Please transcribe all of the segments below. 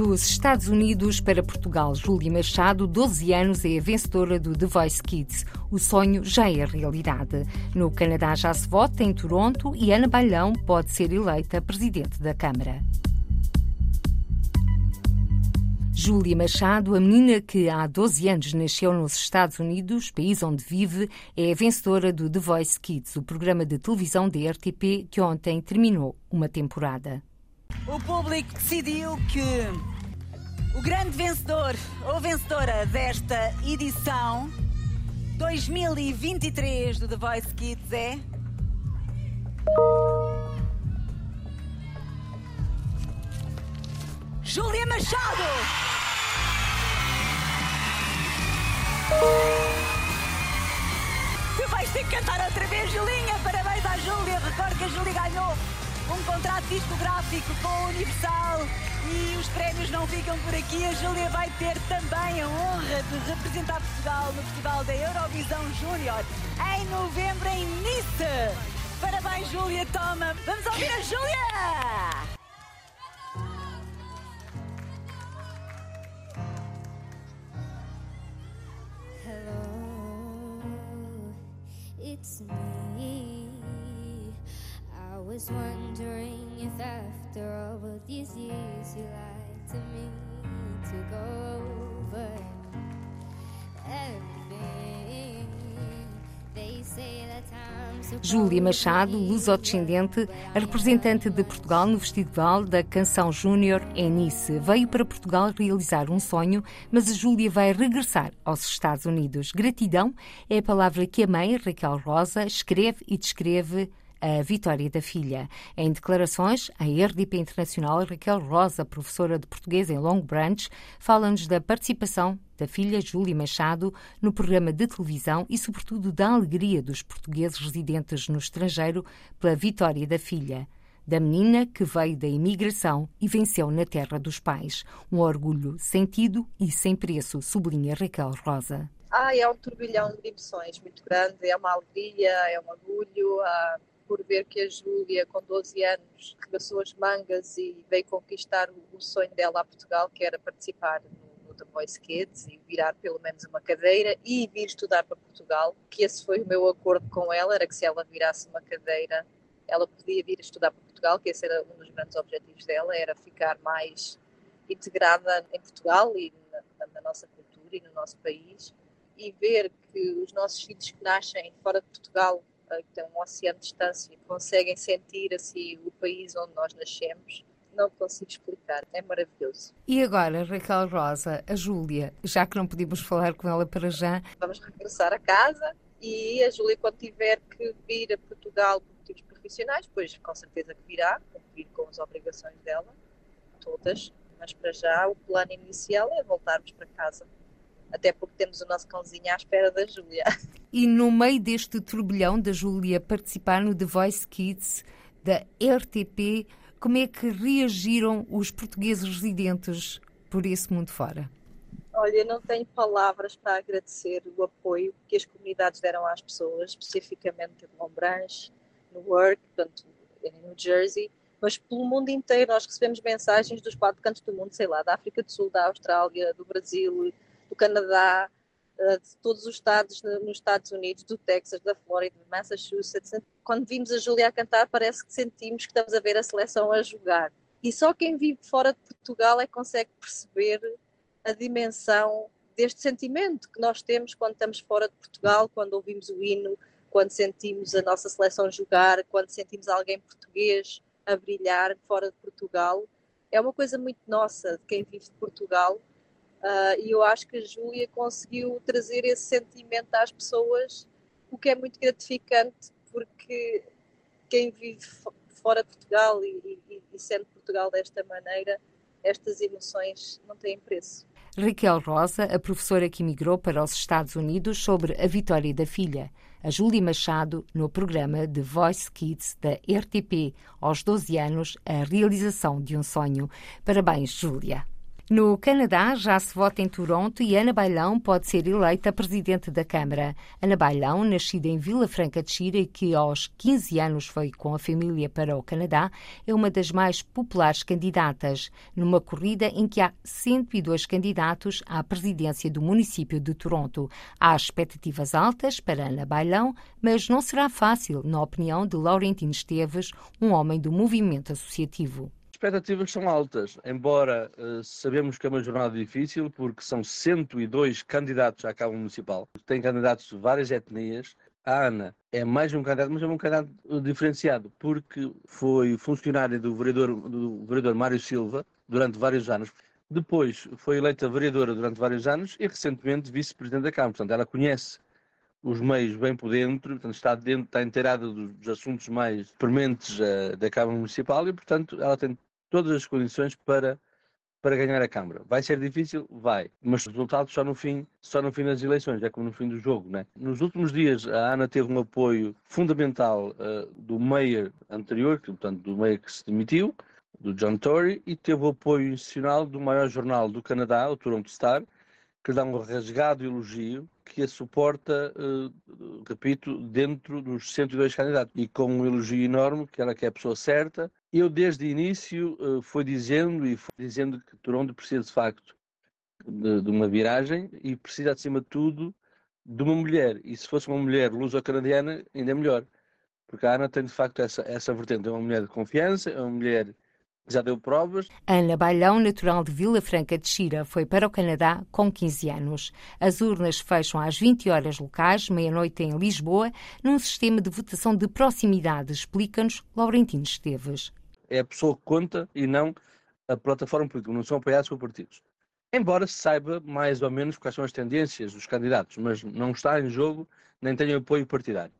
Dos Estados Unidos para Portugal, Júlia Machado, 12 anos, é a vencedora do The Voice Kids. O sonho já é realidade. No Canadá já se vota em Toronto e Ana Bailão pode ser eleita presidente da Câmara. Júlia Machado, a menina que há 12 anos nasceu nos Estados Unidos, país onde vive, é a vencedora do The Voice Kids, o programa de televisão da RTP que ontem terminou uma temporada. O público decidiu que o grande vencedor ou vencedora desta edição 2023 do The Voice Kids é. Júlia Machado! Tu vais ter que cantar outra vez, Julinha! Parabéns à Júlia! Recordo que a Júlia ganhou um contrato discográfico com a Universal e os prémios não ficam por aqui. A Júlia vai ter também a honra de representar Portugal no Festival da Eurovisão Júnior em novembro em Nice. Parabéns, Júlia, toma! Vamos ouvir a Júlia! it's me. Was wondering if after all of these years you lied to me to go over everything. They say that I'm Júlia Machado, luso-descendente, a representante de Portugal no Festival da Canção Júnior em Nice. Veio para Portugal realizar um sonho, mas a Júlia vai regressar aos Estados Unidos. Gratidão é a palavra que a mãe, Raquel Rosa, escreve e descreve a vitória da filha. Em declarações à RDP Internacional, Raquel Rosa, professora de português em Long Branch, fala-nos da participação da filha Júlia Machado no programa de televisão e, sobretudo, da alegria dos portugueses residentes no estrangeiro pela vitória da filha. Da menina que veio da imigração e venceu na terra dos pais. Um orgulho sentido e sem preço, sublinha Raquel Rosa. Ah, é um turbilhão de emoções muito grande, é uma alegria, é um orgulho. Ah, por ver que a Júlia, com 12 anos, regaçou as mangas e veio conquistar o, sonho dela a Portugal, que era participar no, no The Voice Kids e virar pelo menos uma cadeira e vir estudar para Portugal, que esse foi o meu acordo com ela, era que se ela virasse uma cadeira, ela podia vir estudar para Portugal, que esse era um dos grandes objetivos dela, era ficar mais integrada em Portugal e na, na nossa cultura e no nosso país e ver que os nossos filhos que nascem fora de Portugal que têm um oceano de distância, conseguem sentir assim o país onde nós nascemos, não consigo explicar, é maravilhoso. E agora, Raquel Rosa, a Júlia, já que não podíamos falar com ela para já. Vamos regressar a casa e a Júlia, quando tiver que vir a Portugal por motivos profissionais, pois com certeza que virá, cumprir com as obrigações dela, todas, mas para já o plano inicial é voltarmos para casa até porque temos o nosso cãozinho à espera da Júlia. E no meio deste turbilhão da Júlia participar no The Voice Kids da RTP, como é que reagiram os portugueses residentes por esse mundo fora? Olha, não tenho palavras para agradecer o apoio que as comunidades deram às pessoas, especificamente em Lombranche, no Work, portanto, em New Jersey, mas pelo mundo inteiro nós recebemos mensagens dos quatro cantos do mundo, sei lá, da África do Sul, da Austrália, do Brasil, do Canadá, de todos os estados nos Estados Unidos, do Texas, da Flórida, de Massachusetts. Quando vimos a Júlia a cantar, parece que sentimos que estamos a ver a seleção a jogar. E só quem vive fora de Portugal é que consegue perceber a dimensão deste sentimento que nós temos quando estamos fora de Portugal, quando ouvimos o hino, quando sentimos a nossa seleção jogar, quando sentimos alguém português a brilhar fora de Portugal. É uma coisa muito nossa de quem vive de Portugal Uh, e eu acho que a Júlia conseguiu trazer esse sentimento às pessoas, o que é muito gratificante, porque quem vive fora de Portugal e, e, e sendo Portugal desta maneira, estas emoções não têm preço. Raquel Rosa, a professora que emigrou para os Estados Unidos sobre a vitória da filha, a Júlia Machado, no programa The Voice Kids da RTP, aos 12 anos, a realização de um sonho. Parabéns, Júlia. No Canadá já se vota em Toronto e Ana Bailão pode ser eleita presidente da Câmara. Ana Bailão, nascida em Vila Franca de Xira e que aos 15 anos foi com a família para o Canadá, é uma das mais populares candidatas, numa corrida em que há 102 candidatos à presidência do município de Toronto. Há expectativas altas para Ana Bailão, mas não será fácil, na opinião de Laurentino Esteves, um homem do movimento associativo expectativas são altas, embora uh, sabemos que é uma jornada difícil, porque são 102 candidatos à Câmara Municipal. Tem candidatos de várias etnias. A Ana é mais um candidato, mas é um candidato eh, diferenciado, porque foi funcionária do vereador, do vereador Mário Silva durante vários anos. Depois foi eleita vereadora durante vários anos e recentemente vice-presidente da Câmara. Portanto, ela conhece os meios bem por dentro, portanto, está, dentro, está inteirada dos, assuntos mais prementes uh, da Câmara Municipal e, portanto, ela tem todas as condições para, para ganhar a Câmara. Vai ser difícil? Vai. Mas os resultados só no fim, só no fim das eleições, é como no fim do jogo. Né? Nos últimos dias, a Ana teve um apoio fundamental uh, do Mayor anterior, portanto, do Mayor que se demitiu, do John Tory, e teve o apoio institucional do maior jornal do Canadá, o Toronto Star, que dá um rasgado elogio que a suporta, uh, repito, dentro dos 102 candidatos. E com um elogio enorme, que ela que é a pessoa certa. Eu, desde o início, uh, fui dizendo e fui dizendo que Toronto precisa, de facto, de, de, uma viragem e precisa, acima de tudo, de uma mulher. E se fosse uma mulher luso-canadiana, ainda é melhor. Porque a Ana tem, de facto, essa, essa vertente. É uma mulher de confiança, é uma mulher já deu provas. Ana Bailão, natural de Vila Franca de Xira, foi para o Canadá com 15 anos. As urnas fecham às 20 horas locais, meia-noite em Lisboa, num sistema de votação de proximidade, explica-nos Laurentino Esteves. É a pessoa que conta e não a plataforma política, não são apoiados por partidos. Embora se saiba mais ou menos quais são as tendências dos candidatos, mas não está em jogo nem tem apoio partidário.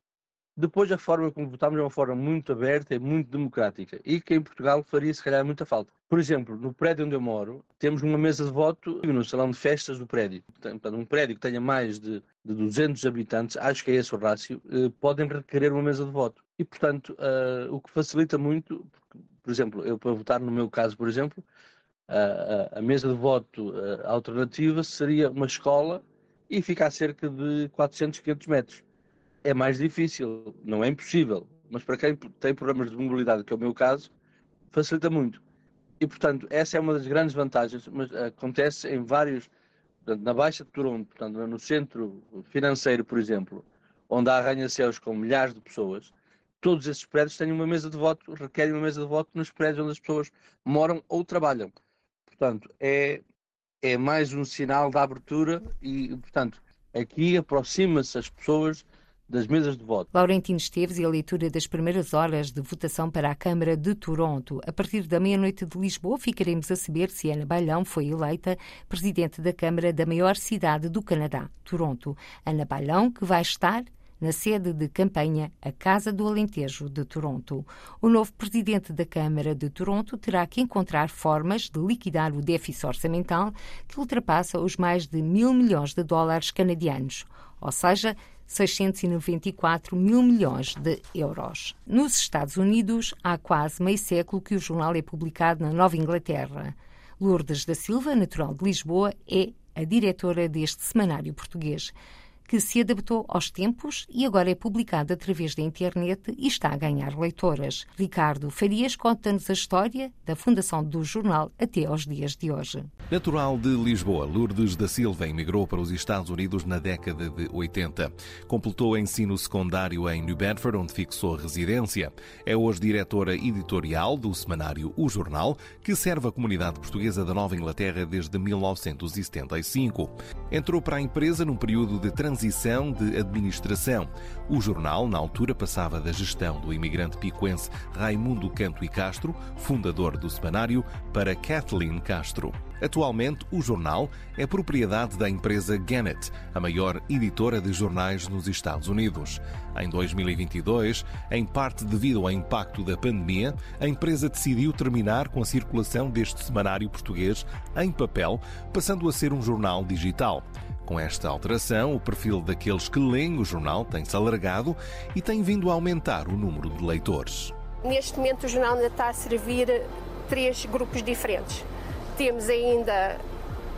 Depois, a forma como votámos é uma forma muito aberta e muito democrática e que em Portugal faria, se calhar, muita falta. Por exemplo, no prédio onde eu moro, temos uma mesa de voto no salão de festas do prédio. Portanto, um prédio que tenha mais de, de 200 habitantes, acho que é esse o rácio, eh, podem requerer uma mesa de voto. E, portanto, uh, o que facilita muito, por exemplo, eu para votar, no meu caso, por exemplo, uh, a mesa de voto alternativa seria uma escola e fica a cerca de 400, 500 metros é mais difícil, não é impossível, mas para quem tem problemas de mobilidade, que é o meu caso, facilita muito. E, portanto, essa é uma das grandes vantagens, mas acontece em vários, portanto, na Baixa de Toronto, portanto, no centro financeiro, por exemplo, onde há arranha-céus com milhares de pessoas, todos esses prédios têm uma mesa de voto, requerem uma mesa de voto nos prédios onde as pessoas moram ou trabalham. Portanto, é, é mais um sinal da abertura e, portanto, aqui aproxima-se as pessoas das mesas de voto. Laurentino Esteves e a leitura das primeiras horas de votação para a Câmara de Toronto. A partir da meia-noite de Lisboa, ficaremos a saber se Ana Bailão foi eleita presidente da Câmara da maior cidade do Canadá, Toronto. Ana Bailão, que vai estar na sede de campanha, a Casa do Alentejo de Toronto. O novo presidente da Câmara de Toronto terá que encontrar formas de liquidar o déficit orçamental que ultrapassa os mais de mil milhões de dólares canadianos, ou seja, 694 mil milhões de euros. Nos Estados Unidos, há quase meio século que o jornal é publicado na Nova Inglaterra. Lourdes da Silva, natural de Lisboa, é a diretora deste semanário português que se adaptou aos tempos e agora é publicado através da internet e está a ganhar leitoras. Ricardo Farias conta-nos a história da fundação do jornal até aos dias de hoje. Natural de Lisboa, Lourdes da Silva emigrou para os Estados Unidos na década de 80. Completou ensino secundário em New Bedford, onde fixou residência. É hoje diretora editorial do semanário O Jornal, que serve a comunidade portuguesa da Nova Inglaterra desde 1975. Entrou para a empresa num período de transição transição de administração. O jornal, na altura, passava da gestão do imigrante picuense Raimundo Canto e Castro, fundador do semanário, para Kathleen Castro. Atualmente, o jornal é propriedade da empresa Gannett, a maior editora de jornais nos Estados Unidos. Em 2022, em parte devido ao impacto da pandemia, a empresa decidiu terminar com a circulação deste semanário português em papel, passando a ser um jornal digital. Com esta alteração, o perfil daqueles que leem o jornal tem-se alargado e tem vindo a aumentar o número de leitores. Neste momento, o jornal ainda está a servir três grupos diferentes. Temos ainda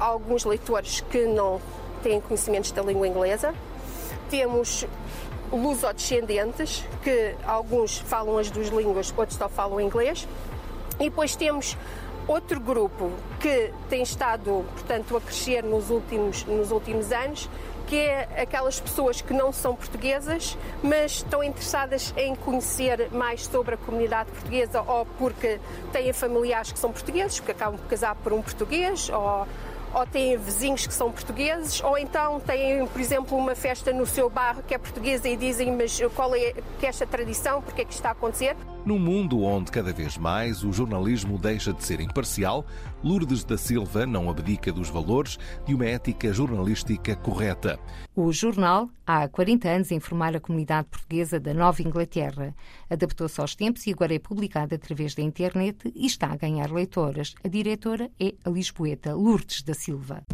alguns leitores que não têm conhecimentos da língua inglesa. Temos lusodescendentes, que alguns falam as duas línguas, outros só falam inglês. E depois temos outro grupo que tem estado, portanto, a crescer nos últimos, nos últimos anos, que é aquelas pessoas que não são portuguesas, mas estão interessadas em conhecer mais sobre a comunidade portuguesa ou porque têm familiares que são portugueses, porque acabam por casar por um português, ou ou têm vizinhos que são portugueses, ou então têm, por exemplo, uma festa no seu bairro que é portuguesa e dizem, mas qual é que é esta tradição, porque é que está a acontecer? Num mundo onde cada vez mais o jornalismo deixa de ser imparcial, Lourdes da Silva não abdica dos valores de uma ética jornalística correta. O jornal, há 40 anos, informar a comunidade portuguesa da Nova Inglaterra. Adaptou-se aos tempos e agora é publicado através da internet e está a ganhar leitoras. A diretora é a lisboeta Lourdes da Silva.